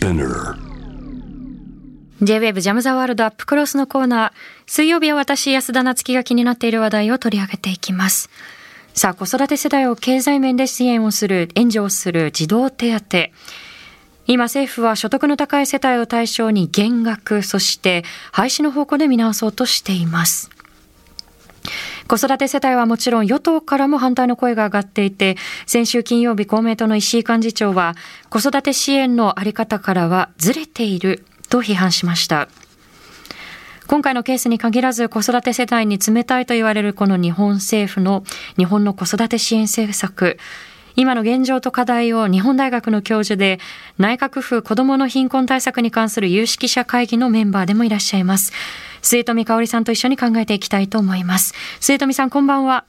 Spinner J-WAVE ジャムザワールドアップクロスのコーナー。水曜日は私、安田夏樹が気になっている話題を取り上げていきます。さあ、子育て世代を経済面で支援をする、援助をする児童手当。今政府は所得の高い世帯を対象に減額、そして廃止の方向で見直そうとしています。子育て世帯はもちろん与党からも反対の声が上がっていて、先週金曜日公明党の石井幹事長は、子育て支援のあり方からはずれていると批判しました。今回のケースに限らず子育て世帯に冷たいと言われるこの日本政府の日本の子育て支援政策。今の現状と課題を日本大学の教授で内閣府子どもの貧困対策に関する有識者会議のメンバーでもいらっしゃいます。末富香織さんと一緒に考えていきたいと思います。末富さんこんばんは。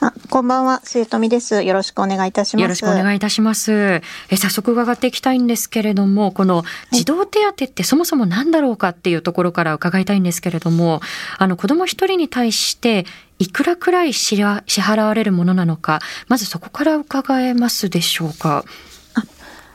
あ、こんばんは、末富です。よろしくお願いいたします。よろしくお願いいたします。え早速伺っていきたいんですけれども、この児童手当ってそもそも何だろうかっていうところから伺いたいんですけれども、あの子供一人に対していくらくらい支払われるものなのか、まずそこから伺えますでしょうか？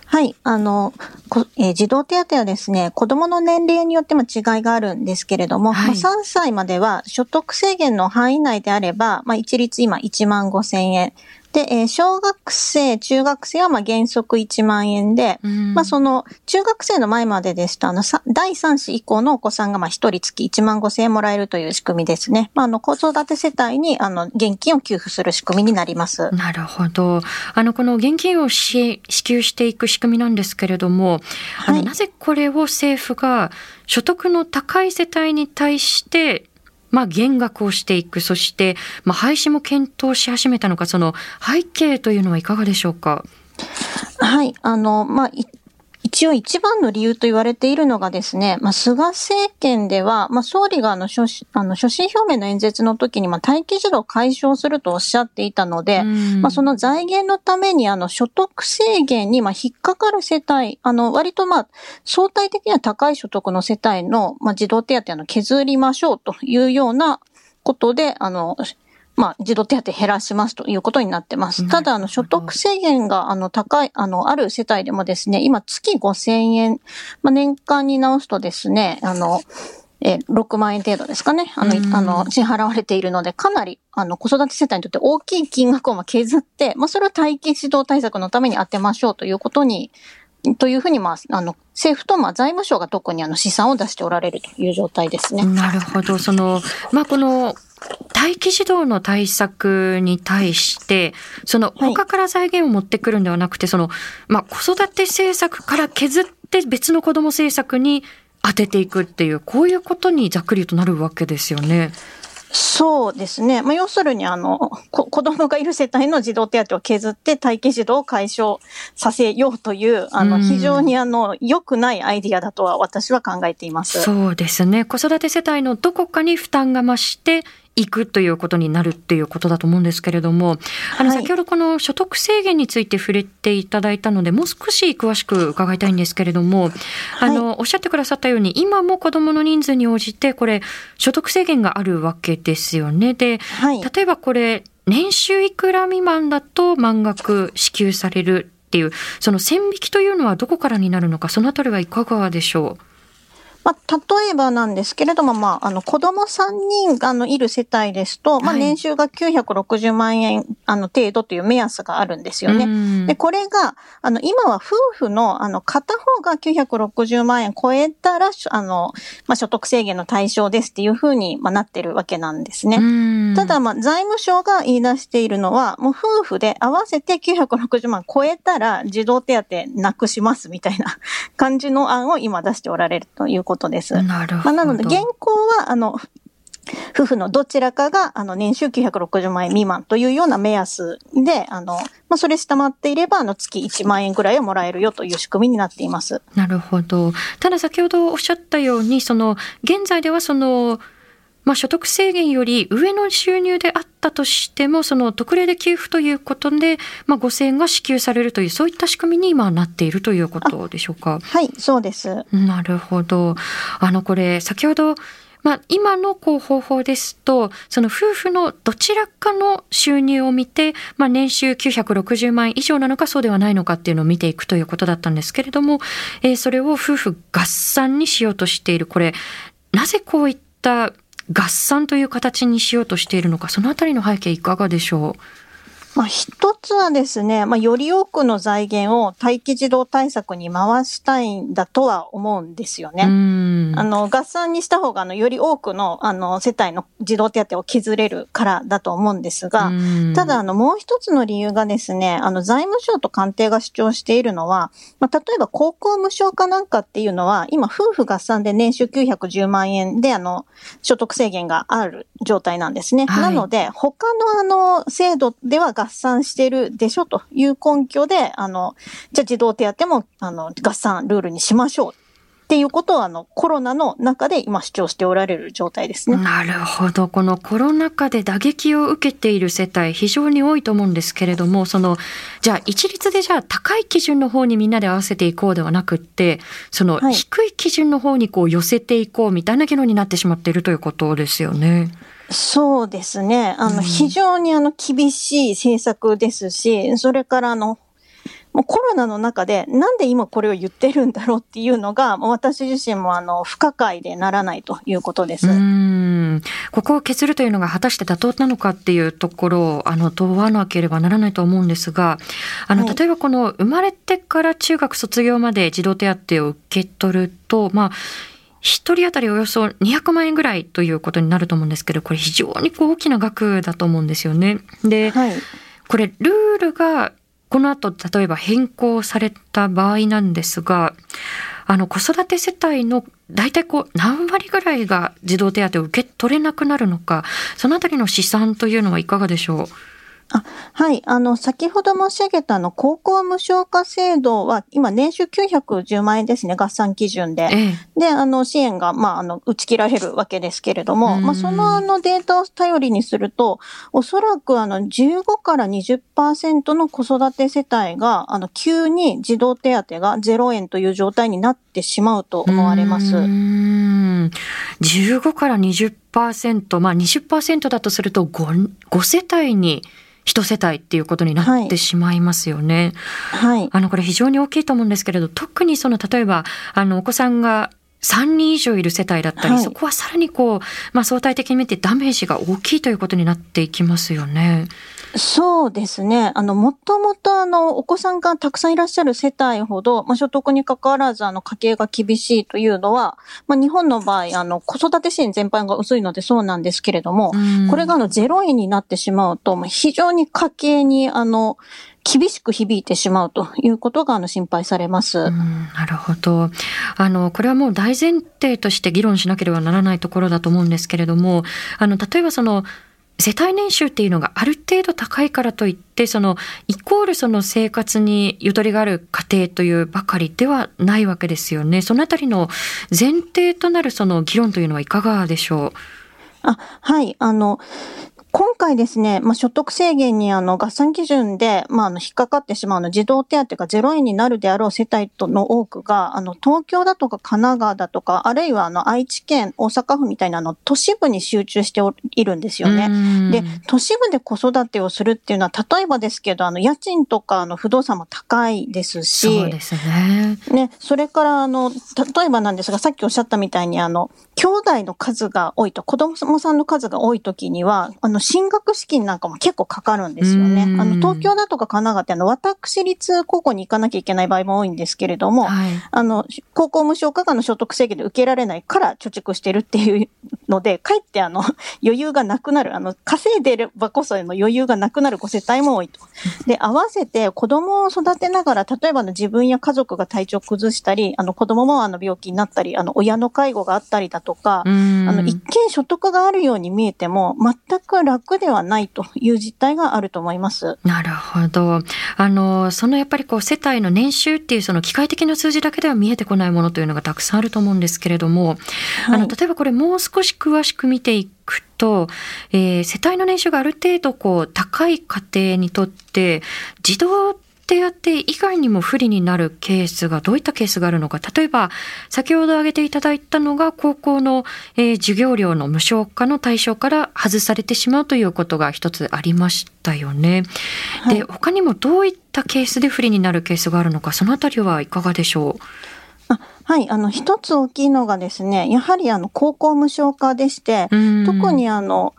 はい。あの、こえー児童手当はですね、子供の年齢によっても違いがあるんですけれども、はいまあ3歳までは所得制限の範囲内であれば、まあ、一律今1万5千円。で、えー小学生、中学生はまあ原則1万円で、うんまあその中学生の前までですと、あの、さ第3子以降のお子さんがまあ一人月1万5千円もらえるという仕組みですね。まああの、子育て世帯にあの、現金を給付する仕組みになります。なるほど。あの、この現金を支支給していく仕組みなんですけれども、あの、はいなぜこれを政府が所得の高い世帯に対して、まあ、減額をしていく、そして、まあ、廃止も検討し始めたのか、その背景というのはいかがでしょうか？はい。あの、まあ、一応一番の理由と言われているのがですね、まあ、菅政権では、まあ、総理があの、所信あの、所信表明の演説の時に、まあ、待機児童を解消するとおっしゃっていたので、うん。まあ、その財源のために、あの、所得制限に、まあ、引っかかる世帯、あの、割と、まあ、相対的には高い所得の世帯の、まあ、児童手当の削りましょうというようなことで、あの、まあ、児童手当減らしますということになってます。ただ、あの、所得制限が、あの、高い、あの、ある世帯でもですね、今、月5000円、まあ、年間に直すとですね、あの、えー、6万円程度ですかね。あの、うんあの、支払われているので、かなり、あの、子育て世帯にとって大きい金額をまあ削って、まあ、それを待機指導対策のために当てましょうということに、というふうに、まあ、あの、政府と、まあ、財務省が特にあの、試算を出しておられるという状態ですね。なるほど。その、まあ、この、待機児童の対策に対して、その、はい他から財源を持ってくるんではなくて、その、まあ、子育て政策から削って別の子供政策に当てていくっていう、こういうことにざっくりとなるわけですよね。そうですね。まあ、要するに、あの、こ子供がいる世帯の児童手当を削って待機児童を解消させようという、あの、うん非常にあの、良くないアイディアだとは私は考えています。そうですね。子育て世帯のどこかに負担が増していくということになるっていうことだと思うんですけれども、あの、はい先ほどこの所得制限について触れていただいたので、もう少し詳しく伺いたいんですけれども、あの、おっしゃってくださったように、今も子供の人数に応じて、これ、所得制限があるわけですよね。で、はい。例えばこれ、年収いくら未満だと満額支給されるっていう、その線引きというのはどこからになるのか、そのあたりはいかがでしょうまあ、例えばなんですけれども、まあ、あの、子供3人あの、いる世帯ですと、まあ、はい年収が960万円、あの、程度という目安があるんですよね。うんで、これが、あの、今は夫婦の、あの、片方が960万円超えたら、しあの、まあ、所得制限の対象ですっていうふうに、まあ、なってるわけなんですね。うんただ、まあ、財務省が言い出しているのは、もう夫婦で合わせて960万超えたら児童手当なくしますみたいな感じの案を今出しておられるということです。なるほど。まあ、なので、現行は、あの、夫婦のどちらかが、あの、年収960万円未満というような目安で、あの、まあ、それ下回っていれば、あの、月1万円ぐらいをもらえるよという仕組みになっています。なるほど。ただ先ほどおっしゃったように、その、現在ではその、まあ、所得制限より上の収入であったとしても、その特例で給付ということで、まあ、5000円が支給されるという、そういった仕組みに今なっているということでしょうか？はい、そうです。なるほど。あの、これ、先ほど、まあ、今のこう方法ですと、その夫婦のどちらかの収入を見て、まあ、年収960万円以上なのかそうではないのかっていうのを見ていくということだったんですけれども、えー、それを夫婦合算にしようとしている。これ、なぜこういった合算という形にしようとしているのか、そのあたりの背景いかがでしょう？まあ、一つはですね、まあ、より多くの財源を待機児童対策に回したいんだとは思うんですよね。あの、合算にした方が、あの、より多くの、あの、世帯の児童手当を削れるからだと思うんですが、ただ、あの、もう一つの理由がですね、あの、財務省と官邸が主張しているのは、まあ、例えば高校無償化なんかっていうのは、今、夫婦合算で年収910万円で、あの、所得制限がある状態なんですね。はい、なので、他のあの、制度では合合算してるでしょという根拠で、あの、じゃあ児童手当も、あの、合算ルールにしましょう。っていうことをあのコロナの中で今主張しておられる状態ですね。なるほど。このコロナ禍で打撃を受けている世帯非常に多いと思うんですけれども、そのじゃあ一律でじゃあ高い基準の方にみんなで合わせていこうではなくって、その低い基準の方にこう寄せていこうみたいな議論になってしまっているということですよね。そうですね。あの、非常にあの、厳しい政策ですし、それからあの、もうコロナの中で、なんで今これを言ってるんだろうっていうのが、私自身もあの、不可解でならないということです。うん。ここを削るというのが果たして妥当なのかっていうところを、あの、問わなければならないと思うんですが、あの、例えばこの、生まれてから中学卒業まで児童手当を受け取ると、まあ、1人当たりおよそ200万円ぐらいということになると思うんですけど、これ非常に大きな額だと思うんですよね。で、はい、これルールがこの後例えば変更された場合なんですが、あの子育て世帯の大体こう何割ぐらいが児童手当を受け取れなくなるのか、そのあたりの試算というのはいかがでしょう？あはい。あの、先ほど申し上げたあの、高校無償化制度は、今、年収910万円ですね、合算基準で。ええ、で、あの、支援が、まあ、あの、打ち切られるわけですけれども、まあ、そのあの、データを頼りにすると、おそらくあの、15から20%の子育て世帯が、あの、急に児童手当が0円という状態になってしまうと思われます。15から20%、まあ20%だとすると 5, 5世帯に一世帯っていうことになってしまいますよね。はい。あの、これ非常に大きいと思うんですけれど、特にその、例えば、あの、お子さんが3人以上いる世帯だったり、はい、そこはさらにこう、まあ、相対的に見てダメージが大きいということになっていきますよね。そうですね。あの、もともとあの、お子さんがたくさんいらっしゃる世帯ほど、まあ、所得に関わらず、あの、家計が厳しいというのは、まあ、日本の場合、あの、子育て支援全般が薄いのでそうなんですけれども、これがあの、0円になってしまうと、まあ、非常に家計に、あの、厳しく響いてしまうということがあの心配されます。なるほど。あのこれはもう大前提として議論しなければならないところだと思うんですけれども、あの例えばその世帯年収っていうのがある程度高いからといってそのイコールその生活にゆとりがある家庭というばかりではないわけですよね。そのあたりの前提となるその議論というのはいかがでしょう？あはい。あの、今回ですね、まあ、所得制限にあの合算基準で、まあ、あの引っかかってしまうの児童手当が0円になるであろう世帯との多くが、あの東京だとか神奈川だとか、あるいはあの愛知県、大阪府みたいなの都市部に集中しているんですよね。で、都市部で子育てをするっていうのは、例えばですけど、あの家賃とかあの不動産も高いですし、そうですね。ね、それからあの、例えばなんですが、さっきおっしゃったみたいに、あの、兄弟の数が多いと、子供さんの数が多いときには、あの、進学資金なんかも結構かかるんですよね。あの、東京だとか神奈川ってあの、私立高校に行かなきゃいけない場合も多いんですけれども、はい、あの、高校無償化がの所得制限で受けられないから貯蓄してるっていうので、かえってあの、余裕がなくなる、あの、稼いでればこその余裕がなくなるご世帯も多いと。で、合わせて子供を育てながら、例えばの自分や家族が体調崩したり、あの、子供もあの、病気になったり、あの、親の介護があったりだとか、あの、一見所得があるように見えても、全く楽ではないという実態があると思います。なるほど。あの、そのやっぱりこう、世帯の年収っていうその機械的な数字だけでは見えてこないものというのがたくさんあると思うんですけれども、はい、あの、例えばこれもう少し詳しく見ていくと、えー、世帯の年収がある程度こう高い家庭にとって児童手当以外にも不利になるケースがどういったケースがあるのか。例えば、先ほど挙げていただいたのが、高校の、えー、授業料の無償化の対象から外されてしまうということが一つありましたよね。はい、で、他にもどういったケースで不利になるケースがあるのか、そのあたりはいかがでしょう？あはい、あの、一つ大きいのがですね、やはりあの、高校無償化でして、特にあの、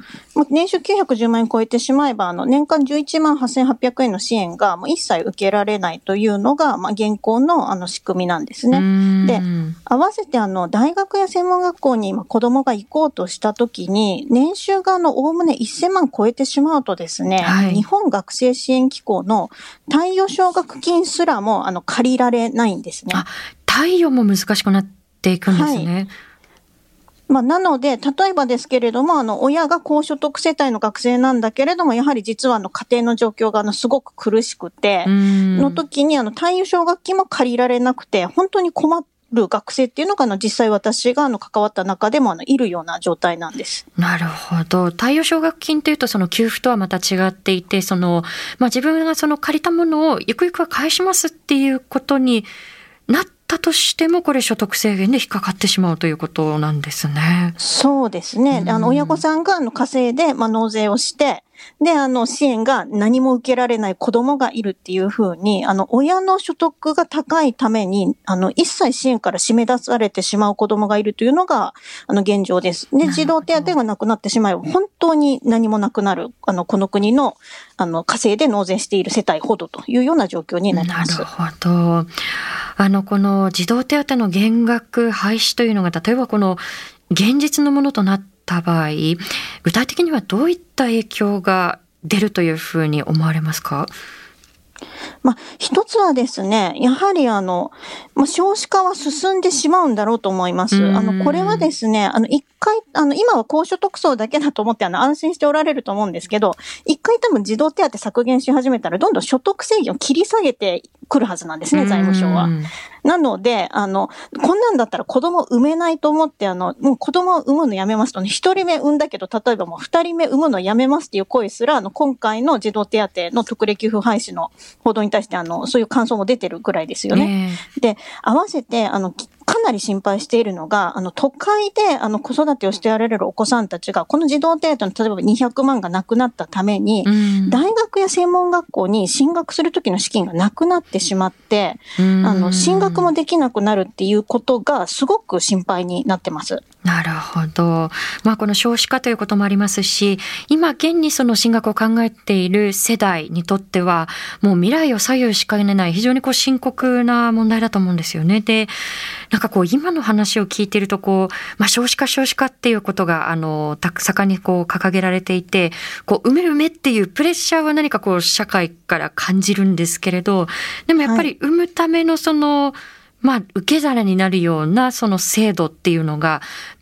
年収910万円超えてしまえば、あの、年間11万8800円の支援がもう一切受けられないというのが、まあ、現行のあの、仕組みなんですね。で、合わせてあの、大学や専門学校に今子供が行こうとしたときに、年収があの、おおむね1000万超えてしまうとですね、はい、日本学生支援機構の貸与奨学金すらも、あの、借りられないんですね。貸与も難しくなっていくんですね。はいまあ、なので、例えばですけれども、あの、親が高所得世帯の学生なんだけれども、やはり実はあの、家庭の状況があの、すごく苦しくて、の時にあの、単位奨学金も借りられなくて、本当に困る学生っていうのがあの、実際私があの、関わった中でもあの、いるような状態なんです。なるほど。貸与奨学金というと、その給付とはまた違っていて、その、まあ、自分がその借りたものをゆくゆくは返しますっていうことになってったとしても、これ所得制限で引っかかってしまうということなんですね。そうですね。あの、親御さんがあの稼いで、まあ、納税をして、で、あの、支援が何も受けられない子供がいるっていうふうに、あの、親の所得が高いために、あの、一切支援から締め出されてしまう子供がいるというのが、あの、現状です。で、児童手当がなくなってしまえば、本当に何もなくなる、あの、この国の、あの、稼いで納税している世帯ほどというような状況になります。なるほど。あの、この児童手当の減額廃止というのが、例えばこの現実のものとなった場合、具体的にはどういった影響が出るというふうに思われますか？まあ、一つはですね、やはりあの、まあ、少子化は進んでしまうんだろうと思います。あの、これはですね、あの、一回、あの、今は高所得層だけだと思って、あの、安心しておられると思うんですけど、一回多分児童手当削減し始めたら、どんどん所得制限を切り下げてくるはずなんですね、財務省は。なので、あの、こんなんだったら子供産めないと思って、あの、もう子供を産むのやめますとね、一人目産んだけど、例えばもう二人目産むのやめますっていう声すら、あの、今回の児童手当の特例給付廃止の報道に対して、あの、そういう感想も出てるぐらいですよね。えー、で、合わせて、あの、かなり心配しているのが、あの、都会で、あの、子育てをしてやられるお子さんたちが、この児童手当の例えば200万がなくなったために、大学や専門学校に進学するときの資金がなくなってしまって、あの、進学もできなくなるっていうことが、すごく心配になってます。なるほど。まあ、この少子化ということもありますし、今現にその進学を考えている世代にとっては、もう未来を左右しかねない非常にこう深刻な問題だと思うんですよね。で、なんかこう今の話を聞いているとこう、まあ、少子化少子化っていうことがあのたく盛んにこう掲げられていてこう埋める埋めっていうプレッシャーは何かこう社会から感じるんですけれどでもやっぱり産むためのその、まあ、受け皿になるようなその制度っていうのが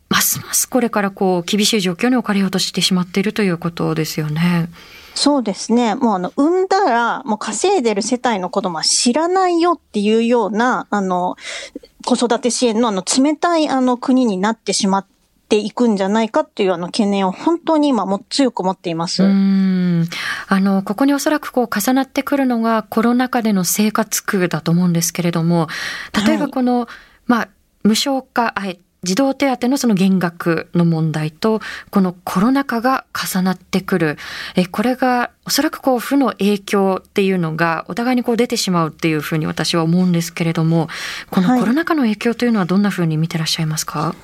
ますますこれからこう厳しい状況に置かれようとしてしまっているということですよね。そうですね。もうあの、産んだら、もう稼いでる世帯の子供は知らないよっていうような、あの、子育て支援のあの、冷たいあの、国になってしまっていくんじゃないかっていうあの懸念を本当に今も強く持っています。うんあのここにおそらくこう重なってくるのがコロナ禍での生活苦だと思うんですけれども例えばこの、はい、まあ無償化あえ児童手当のその減額の問題とこのコロナ禍が重なってくる。えこれがおそらくこう負の影響っていうのがお互いにこう出てしまうっていうふうに私は思うんですけれどもこのコロナ禍の影響というのはどんなふうに見てらっしゃいますか、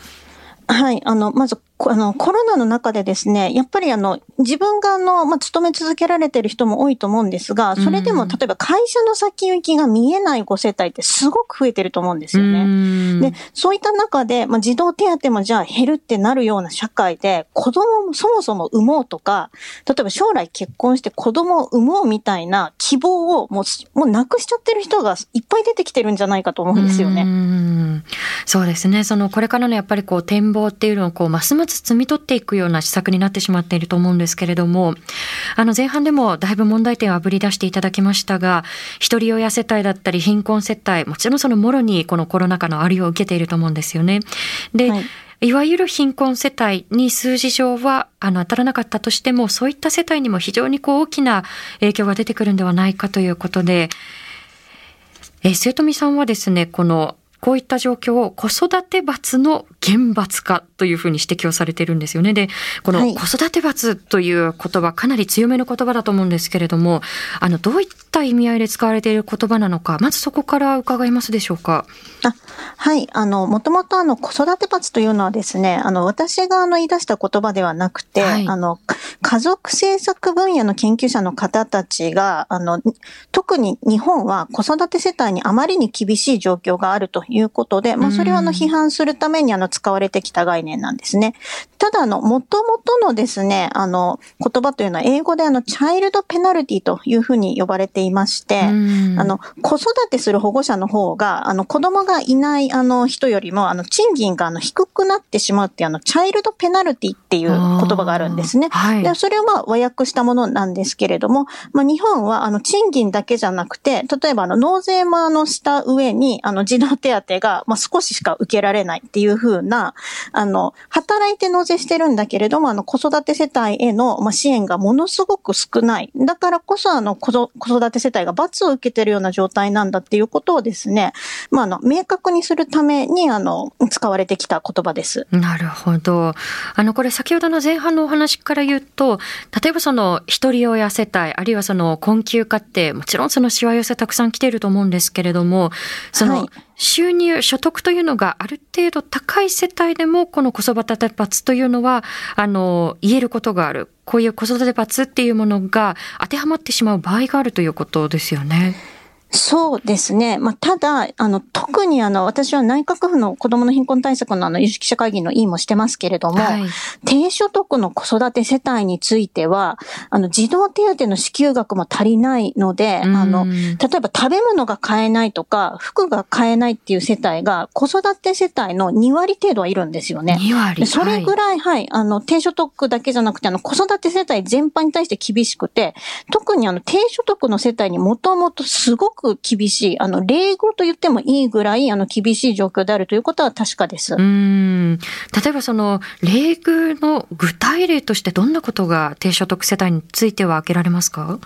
はい、はい、あのまずあの、コロナの中でですね、やっぱりあの、自分があの、まあ、勤め続けられてる人も多いと思うんですが、それでも例えば会社の先行きが見えないご世帯ってすごく増えてると思うんですよね。で、そういった中で、まあ、児童手当もじゃあ減るってなるような社会で、子供もそもそも産もうとか、例えば将来結婚して子供を産もうみたいな希望をもう、もうなくしちゃってる人がいっぱい出てきてるんじゃないかと思うんですよね。うそうですね。その、これからのやっぱりこう、展望っていうのをこう、ますます摘み取っていくような施策になってしまっていると思うんですけれども、あの前半でもだいぶ問題点をあぶり出していただきましたが、一人親世帯だったり貧困世帯、もちろんそのもろにこのコロナ禍のありを受けていると思うんですよね。で、はいいわゆる貧困世帯に数字上はあの当たらなかったとしても、そういった世帯にも非常にこう大きな影響が出てくるんではないかということで、えー、生富さんはですね、このこういった状況を子育て罰の厳罰化というふうに指摘をされているんですよね。で、この子育て罰という言葉、かなり強めの言葉だと思うんですけれども、あの、どういった意味合いで使われている言葉なのか、まずそこから伺いますでしょうか。あはい。あの、もともとあの、子育て罰というのはですね、あの、私があの、言い出した言葉ではなくて、はい、あの、家族政策分野の研究者の方たちが、あの、特に日本は子育て世帯にあまりに厳しい状況があるということで、まあ、それをあの、批判するためにあの、使われてきた概念なんですね。ただ、あの、もともとのですね、あの、言葉というのは英語であの、チャイルドペナルティというふうに呼ばれていまして、あの、子育てする保護者の方が、あの、子供がいないあの、人よりも、あの、賃金があの、低くなってしまうっていうあの、チャイルドペナルティっていう言葉があるんですね。はい、でそれをまあ、和訳したものなんですけれども、まあ、日本はあの、賃金だけじゃなくて、例えばあの、納税もあの、した上に、あの、児童手当が、まあ、少ししか受けられないっていうふうな、あの、働いて納税してるんだけれども、あの、子育て世帯への、まあ、支援がものすごく少ない。だからこそ、あの、子育て世帯が罰を受けてるような状態なんだっていうことをですね、まあ、あの、明確にするために、あの、使われてきた言葉です。なるほど。あの、これ先ほどの前半のお話から言うと、例えばその、一人親世帯、あるいはその、困窮家って、もちろんそのしわ寄せたくさん来ていると思うんですけれども、その、収入、所得というのがある程度高い世帯でも、この子育て罰というのは、あの、言えることがある。こういう子育て罰っていうものが当てはまってしまう場合があるということですよね。そうですね。まあ、ただ、あの、特にあの、私は内閣府の子供の貧困対策のあの、有識者会議の委員もしてますけれども、はい、低所得の子育て世帯については、あの、児童手当の支給額も足りないので、あの、例えば食べ物が買えないとか、服が買えないっていう世帯が、子育て世帯の2割程度はいるんですよね。2割。それぐらい、はい、はい、あの、低所得だけじゃなくて、あの、子育て世帯全般に対して厳しくて、特にあの、低所得の世帯にもともとすごくく厳しい、あの、例語と言ってもいいぐらい、あの、厳しい状況であるということは確かです。うん。例えばその、例語の具体例としてどんなことが低所得世帯については挙げられますか？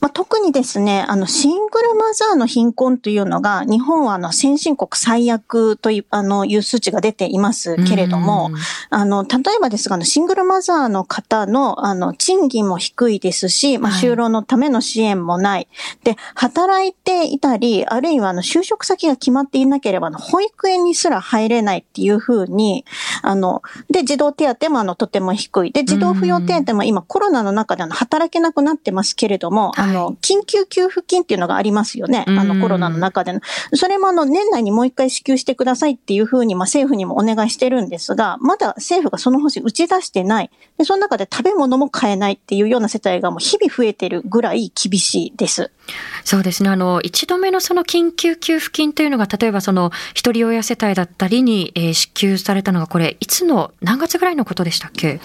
まあ、特にですね、あの、シングルマザーの貧困というのが、日本はあの、先進国最悪という、あの、いう数値が出ていますけれども、あの、例えばですが、シングルマザーの方の、あの、賃金も低いですし、まあ、就労のための支援もない。はい、で、働いていたり、あるいはあの、就職先が決まっていなければ、保育園にすら入れないっていうふうに、あの、で、児童手当もあの、とても低い。で、児童扶養手当も今コロナの中であの、働けなくなってますけれども、あの、緊急給付金っていうのがありますよね。あの、コロナの中での。それもあの、年内にもう一回支給してくださいっていうふうに、まあ、政府にもお願いしてるんですが、まだ政府がその方針打ち出してない。で、その中で食べ物も買えないっていうような世帯がもう日々増えてるぐらい厳しいです。そうですね。あの、一度目のその緊急給付金というのが、例えばその、一人親世帯だったりに、えー、支給されたのが、これ、いつの、何月ぐらいのことでしたっけ？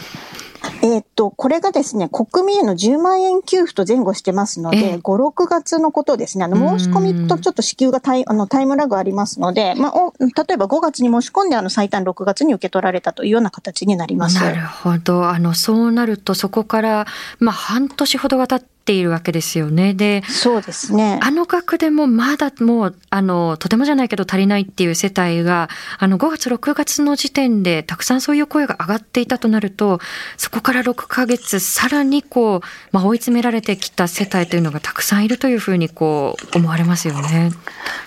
えっと、これがですね、国民への10万円給付と前後してますので、5、6月のことですね。あの、申し込みとちょっと支給がタイあのタイムラグありますので、まあ、お例えば5月に申し込んで、あの、最短6月に受け取られたというような形になります。なるほど。あの、そうなると、そこから、まあ、半年ほどが経って、ているわけですよね。で、そうですね。あの額でもまだもう、あの、とてもじゃないけど足りないっていう世帯が、あの、5月、6月の時点でたくさんそういう声が上がっていたとなると、そこから6ヶ月、さらにこう、まあ、追い詰められてきた世帯というのがたくさんいるというふうにこう、思われますよね。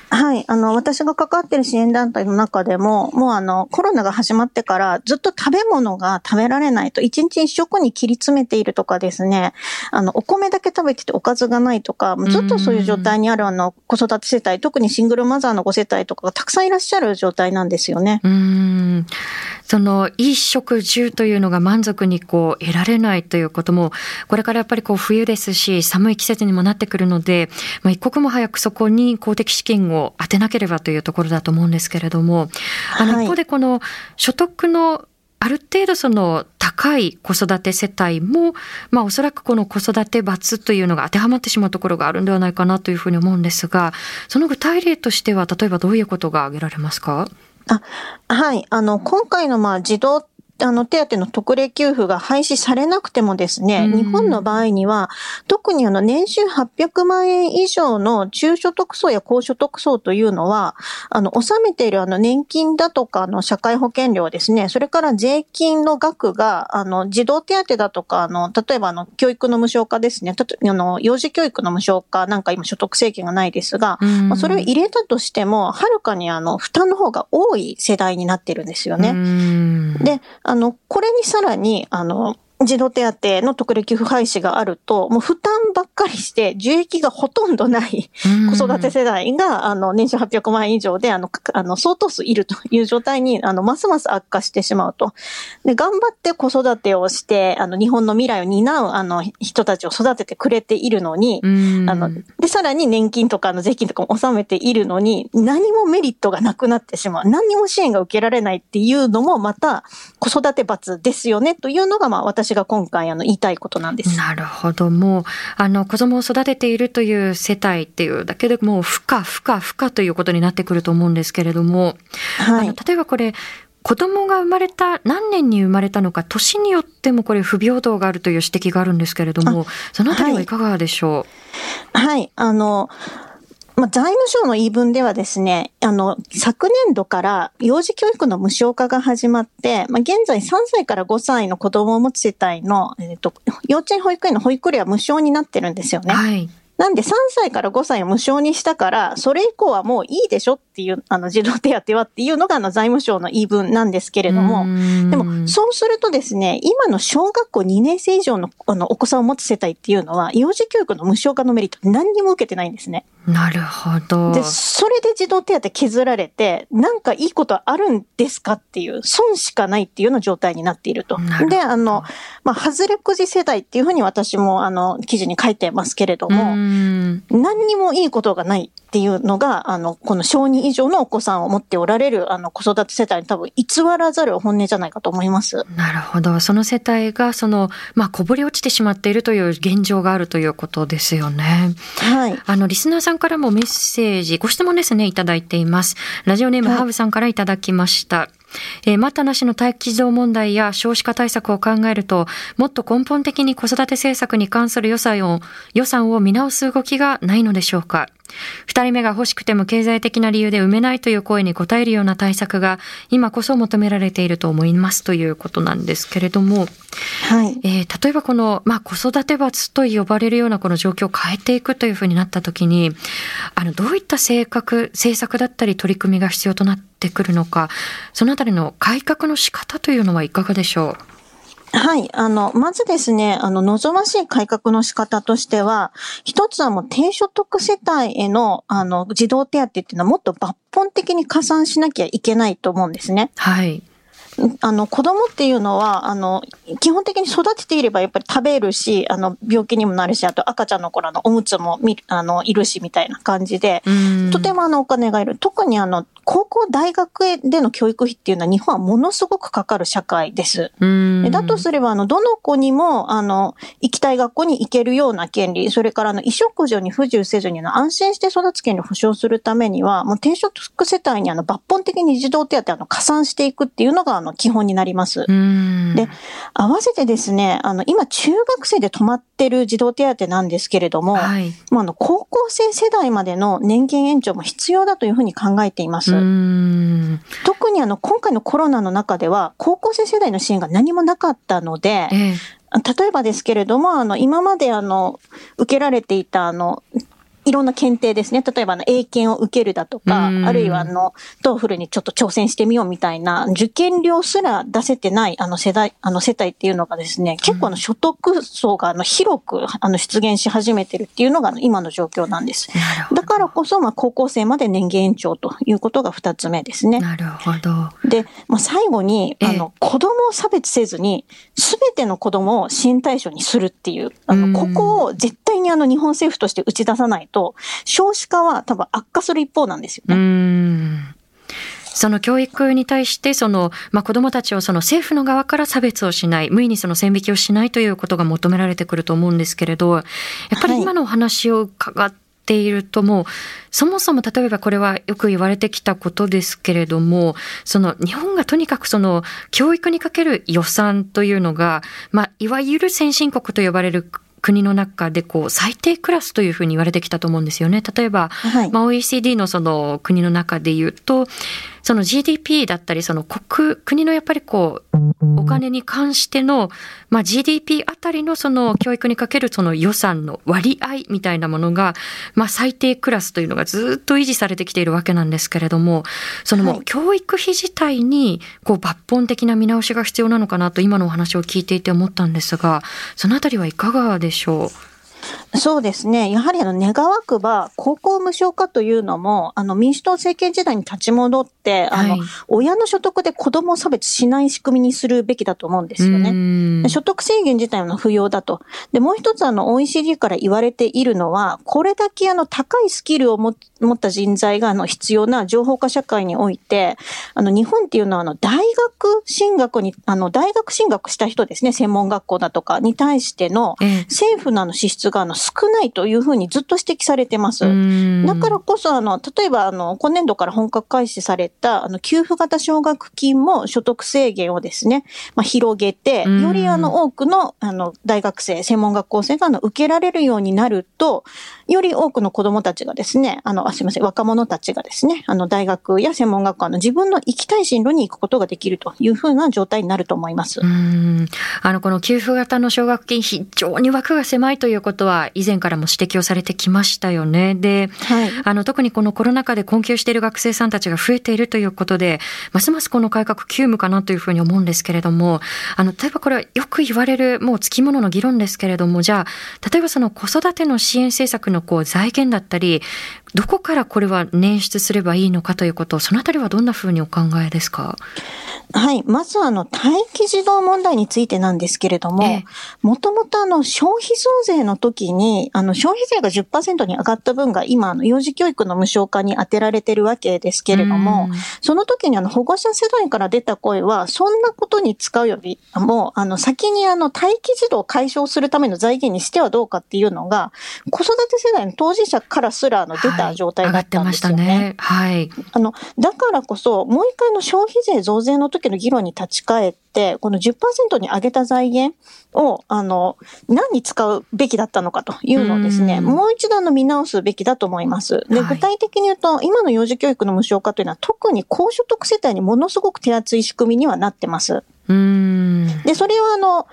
はい。あの、私が関わってる支援団体の中でも、もうあの、コロナが始まってからずっと食べ物が食べられないと、一日一食に切り詰めているとかですね、あの、お米だけ食べてておかずがないとか、ずっとそういう状態にあるあの、子育て世帯、特にシングルマザーのご世帯とかがたくさんいらっしゃる状態なんですよね。うん。その、衣食住というのが満足にこう、得られないということも、これからやっぱりこう、冬ですし、寒い季節にもなってくるので、まあ、一刻も早くそこに公的資金を当てなければというところだと思うんですけれども、あの、一方でこの、所得のある程度その高い子育て世帯も、まあおそらくこの子育て罰というのが当てはまってしまうところがあるんではないかなというふうに思うんですが、その具体例としては例えばどういうことが挙げられますか？あはい。あの、今回のまあ児童あの、手当の特例給付が廃止されなくてもですね、日本の場合には、特にあの、年収800万円以上の中所得層や高所得層というのは、あの、納めているあの、年金だとかの社会保険料ですね、それから税金の額が、あの、児童手当だとか、あの、例えばあの、教育の無償化ですね、あの、幼児教育の無償化なんか今所得制限がないですが、まあ、それを入れたとしても、はるかにあの、負担の方が多い世代になってるんですよね。で、あの、これにさらに、あの、児童手当の特例給付廃止があると、もう負担ばっかりして、受益がほとんどない子育て世代が、あの、年収800万円以上で、あの、あの、相当数いるという状態に、あの、ますます悪化してしまうと。で、頑張って子育てをして、あの、日本の未来を担う、あの、人たちを育ててくれているのに、あの、で、さらに年金とかの税金とかも納めているのに、何もメリットがなくなってしまう。何にも支援が受けられないっていうのも、また、子育て罰ですよね、というのが、まあ、私私が今回あの言いたいことなんです。なるほど。もう、あの、子供を育てているという世帯っていうだけでもう、負荷、負荷、負荷ということになってくると思うんですけれども、はい、あの例えばこれ、子供が生まれた、何年に生まれたのか、年によってもこれ不平等があるという指摘があるんですけれども、そのあたりはいかがでしょう、はい、はい、あの、まあ、財務省の言い分ではですね、あの、昨年度から幼児教育の無償化が始まって、まあ、現在3歳から5歳の子供を持つ世帯の、えっと、幼稚園保育園の保育料は無償になってるんですよね。はい。なんで3歳から5歳を無償にしたから、それ以降はもういいでしょっていう、あの、児童手当はっていうのが、あの、財務省の言い分なんですけれども、でも、そうするとですね、今の小学校2年生以上の、あの、お子さんを持つ世帯っていうのは、幼児教育の無償化のメリット何にも受けてないんですね。なるほど。で、それで児童手当削られて、なんかいいことあるんですかっていう、損しかないっていうような状態になっていると。で、あの、まあ、外れくじ世代っていうふうに私も、あの、記事に書いてますけれども、何にもいいことがないっていうのが、あの、この小児以上のお子さんを持っておられる、あの、子育て世帯に多分偽らざる本音じゃないかと思います。なるほど。その世帯が、その、まあ、こぼれ落ちてしまっているという現状があるということですよね。はい。あの、リスナーさんからもメッセージ、ご質問ですね、いただいています。ラジオネーム、ハーブさんからいただきました。えー、待ったなしの待機児童問題や少子化対策を考えると、もっと根本的に子育て政策に関する予算を、予算を見直す動きがないのでしょうか。二人目が欲しくても経済的な理由で埋めないという声に応えるような対策が今こそ求められていると思いますということなんですけれども、はい。えー、例えばこの、まあ、子育て罰と呼ばれるようなこの状況を変えていくというふうになったときにあのどういった政策政策だったり取り組みが必要となってくるのかそのあたりの改革の仕方というのはいかがでしょう？はい。あの、まずですね、あの、望ましい改革の仕方としては、一つはもう低所得世帯への、あの、児童手当っていうのはもっと抜本的に加算しなきゃいけないと思うんですね。はい。あの、子供っていうのは、あの、基本的に育てていればやっぱり食べるし、あの、病気にもなるし、あと赤ちゃんの頃のおむつもみ、あの、いるしみたいな感じで、とてもあの、お金がいる。特にあの、高校、大学での教育費っていうのは日本はものすごくかかる社会です。だとすれば、あの、どの子にも、あの、行きたい学校に行けるような権利、それからあの、衣食住に不自由せずに安心して育つ権利を保障するためには、もう低所得世帯にあの、抜本的に児童手当あの、加算していくっていうのがあの、基本になります。で、合わせてですね、あの、今中学生で止まってる児童手当なんですけれども、はい、まあ、あの、高校生世代までの年金延長も必要だというふうに考えています。特にあの、今回のコロナの中では、高校生世代の支援が何もなかったので、え。例えばですけれども、あの、今まであの、受けられていたあの、いろんな検定ですね。例えば、英検を受けるだとか、あるいは、あの、TOEFL にちょっと挑戦してみようみたいな、受験料すら出せてない、あの、世代、あの、世帯っていうのがですね、結構、あの、所得層が、あの、広く、あの、出現し始めてるっていうのが、今の状況なんです。だからこそ、まあ、高校生まで年限延長ということが二つ目ですね。なるほど。で、まあ、最後に、あの、子供を差別せずに、すべての子供を支援対象にするっていう、あの、ここを絶対にあの、日本政府として打ち出さないと、と、少子化は多分悪化する一方なんですよね。その教育に対して、その、まあ、子供たちをその政府の側から差別をしない、無意にその線引きをしないということが求められてくると思うんですけれど、やっぱり今のお話を伺っているともうそもそも例えばこれはよく言われてきたことですけれどもその日本がとにかくその教育にかける予算というのが、まあ、いわゆる先進国と呼ばれる国の中でこう最低クラスというふうに言われてきたと思うんですよね。例えば、はい、まあ、OECD のその国の中で言うとその GDP だったり、その国、国のやっぱりこう、お金に関しての、まあ GDP あたりのその教育にかけるその予算の割合みたいなものが、まあ最低クラスというのがずっと維持されてきているわけなんですけれども、そのもう教育費自体にこう抜本的な見直しが必要なのかなと今のお話を聞いていて思ったんですが、そのあたりはいかがでしょう？そうですね。やはりあの、願わくば、高校無償化というのも、あの、民主党政権時代に立ち戻って、あの、はい、親の所得で子供を差別しない仕組みにするべきだと思うんですよね。所得制限自体は不要だと。で、もう一つあの、OECD から言われているのは、これだけあの、高いスキルを持った人材があの、必要な情報化社会において、あの、日本っていうのはあの、大学進学に、あの、大学進学した人ですね、専門学校だとかに対しての、政府のあの、支出があの、少ないというふうにずっと指摘されてます。だからこそ、あの、例えば、あの、今年度から本格開始された、あの、給付型奨学金も所得制限をですね、まあ、広げて、よりあの、多くの、あの、大学生、専門学校生が、あの、受けられるようになると、より多くの子供たちがですね、あの、あすいません、若者たちがですね、あの、大学や専門学校の自分の行きたい進路に行くことができるというふうな状態になると思います。あの、この給付型の奨学金、非常に枠が狭いということは、以前からも指摘をされてきましたよね。で、はい、あの特にこのコロナ禍で困窮している学生さんたちが増えているということで、ますますこの改革急務かなというふうに思うんですけれども、あの例えばこれはよく言われるもうつきものの議論ですけれども、じゃあ例えばその子育ての支援政策のこう財源だったり、どこからこれは捻出すればいいのかということ、そのあたりはどんなふうにお考えですか？はい。まずあの、待機児童問題についてなんですけれども、もともとあの、消費増税の時に、あの、消費税が10%に上がった分が今、あの、幼児教育の無償化に充てられてるわけですけれども、その時にあの、保護者世代から出た声は、そんなことに使うよりも、あの、先にあの、待機児童を解消するための財源にしてはどうかっていうのが、子育て世代の当事者からすら、あの、出た状態だったんですよね。はい、ねはい。あの、だからこそ、もう一回の消費税増税の時の議論に立ち返って、この10%に上げた財源を、あの、何に使うべきだったのかというのをですね、もう一度の見直すべきだと思います。で、具体的に言うと、今の幼児教育の無償化というのは特に高所得世帯にものすごく手厚い仕組みにはなってます。で、それはあの、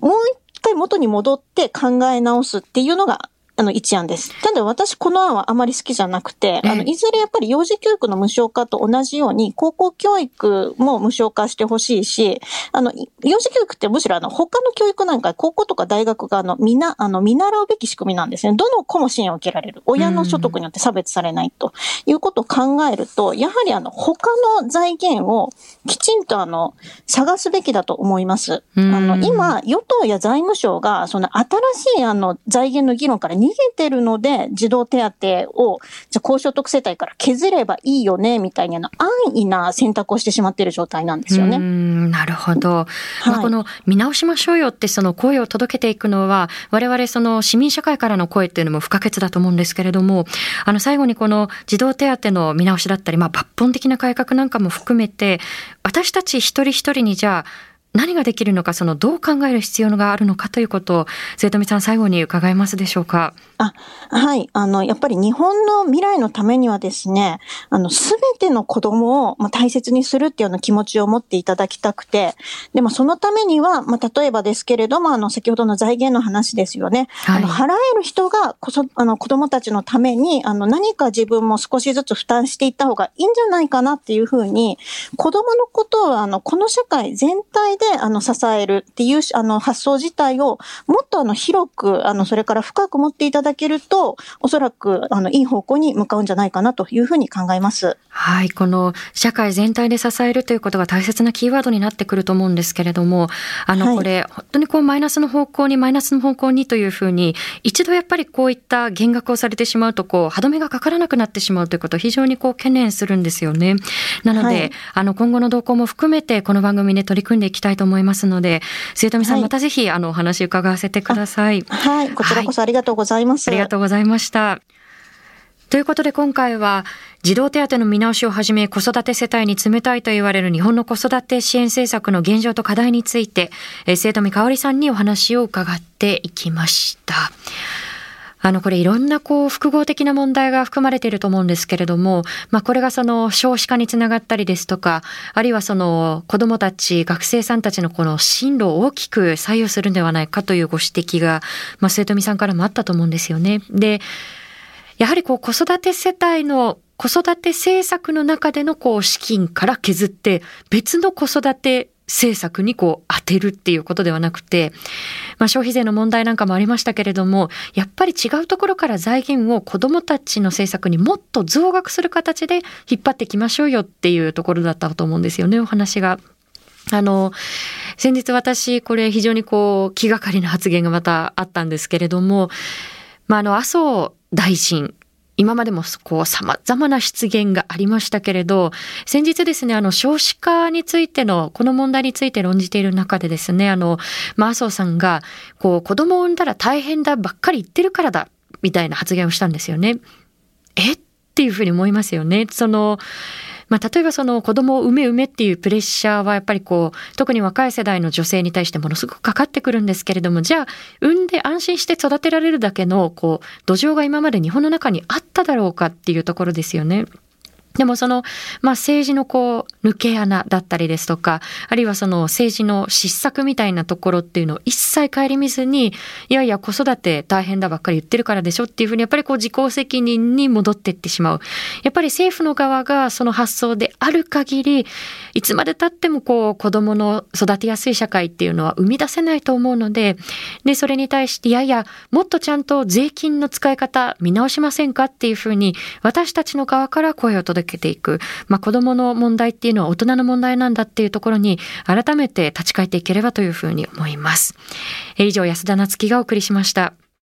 もう一回元に戻って考え直すっていうのがあの、一案です。ただ私、この案はあまり好きじゃなくて、あの、いずれやっぱり幼児教育の無償化と同じように、高校教育も無償化してほしいし、あの、幼児教育ってむしろあの、他の教育なんか、高校とか大学があの、みな、あの、見習うべき仕組みなんですね。どの子も支援を受けられる。親の所得によって差別されないということを考えると、やはりあの、他の財源をきちんとあの、探すべきだと思います。あの、今、与党や財務省が、その新しいあの、財源の議論から逃げてるので、児童手当を、じゃ高所得世帯から削ればいいよね、みたいな安易な選択をしてしまっている状態なんですよね。なるほど。はい、まあ、この見直しましょうよってその声を届けていくのは、我々その市民社会からの声っていうのも不可欠だと思うんですけれども、あの最後にこの児童手当の見直しだったり、まあ抜本的な改革なんかも含めて、私たち一人一人にじゃあ、何ができるのか、そのどう考える必要があるのかということを、末富さん、最後に伺えますでしょうか。あはい。あの、やっぱり日本の未来のためにはですね、あの、すべての子供を、まあ、大切にするっていうような気持ちを持っていただきたくて、でもそのためには、まあ、例えばですけれども、あの、先ほどの財源の話ですよね。はい、あの、払える人がこそ、あの、子供たちのために、あの、何か自分も少しずつ負担していった方がいいんじゃないかなっていうふうに、子供のことを、あの、この社会全体であの、支えるっていう、あの、発想自体を、もっとあの、広く、あの、それから深く持っていただけると、おそらく、あの、いい方向に向かうんじゃないかなというふうに考えます。はい。この、社会全体で支えるということが大切なキーワードになってくると思うんですけれども、あの、これ、はい、本当にこう、マイナスの方向に、マイナスの方向にというふうに、一度やっぱりこういった減額をされてしまうと、こう、歯止めがかからなくなってしまうということを非常にこう、懸念するんですよね。なので、はい、あの、今後の動向も含めて、この番組で取り組んでいきたいと思いますので、末富さん、はい、またぜひあのお話伺わせてください。はい、こちらこそありがとうございます、はい、ありがとうございました。ということで今回は児童手当の見直しをはじめ子育て世帯に冷たいと言われる日本の子育て支援政策の現状と課題について、生徒見香織さんにお話を伺っていきました。あの、これいろんなこう複合的な問題が含まれていると思うんですけれども、まあこれがその少子化につながったりですとか、あるいはその子供たち、学生さんたちのこの進路を大きく左右するんではないかというご指摘が、まあ生徒見さんからもあったと思うんですよね。で、やはりこう子育て世帯の子育て政策の中でのこう資金から削って別の子育て政策にこう当てるっていうことではなくて、まあ、消費税の問題なんかもありましたけれども、やっぱり違うところから財源を子どもたちの政策にもっと増額する形で引っ張っていきましょうよっていうところだったと思うんですよね、お話が。あの、先日私、これ非常にこう気がかりな発言がまたあったんですけれども、まあ、あの、麻生大臣、今までもこう様々な失言がありましたけれど、先日ですね、あの少子化についての、この問題について論じている中でですね、あの、まあ、麻生さんが、こう子供を産んだら大変だばっかり言ってるからだ、みたいな発言をしたんですよね。え？っていうふうに思いますよね。その、まあ、例えばその子供を産め産めっていうプレッシャーはやっぱりこう、特に若い世代の女性に対してものすごくかかってくるんですけれども、じゃあ、産んで安心して育てられるだけの、こう、土壌が今まで日本の中にあっただろうかっていうところですよね。でもその、まあ、政治のこう、抜け穴だったりですとか、あるいはその政治の失策みたいなところっていうのを一切顧みずに、いやいや子育て大変だばっかり言ってるからでしょっていうふうに、やっぱりこう自己責任に戻っていってしまう。やっぱり政府の側がその発想である限り、いつまで経ってもこう、子供の育てやすい社会っていうのは生み出せないと思うので、で、それに対して、いやいや、もっとちゃんと税金の使い方見直しませんかっていうふうに、私たちの側から声を届けけていく、まあ、子どもの問題っていうのは大人の問題なんだっていうところに改めて立ち返っていければというふうに思います。以上安田なつきがお送りしました。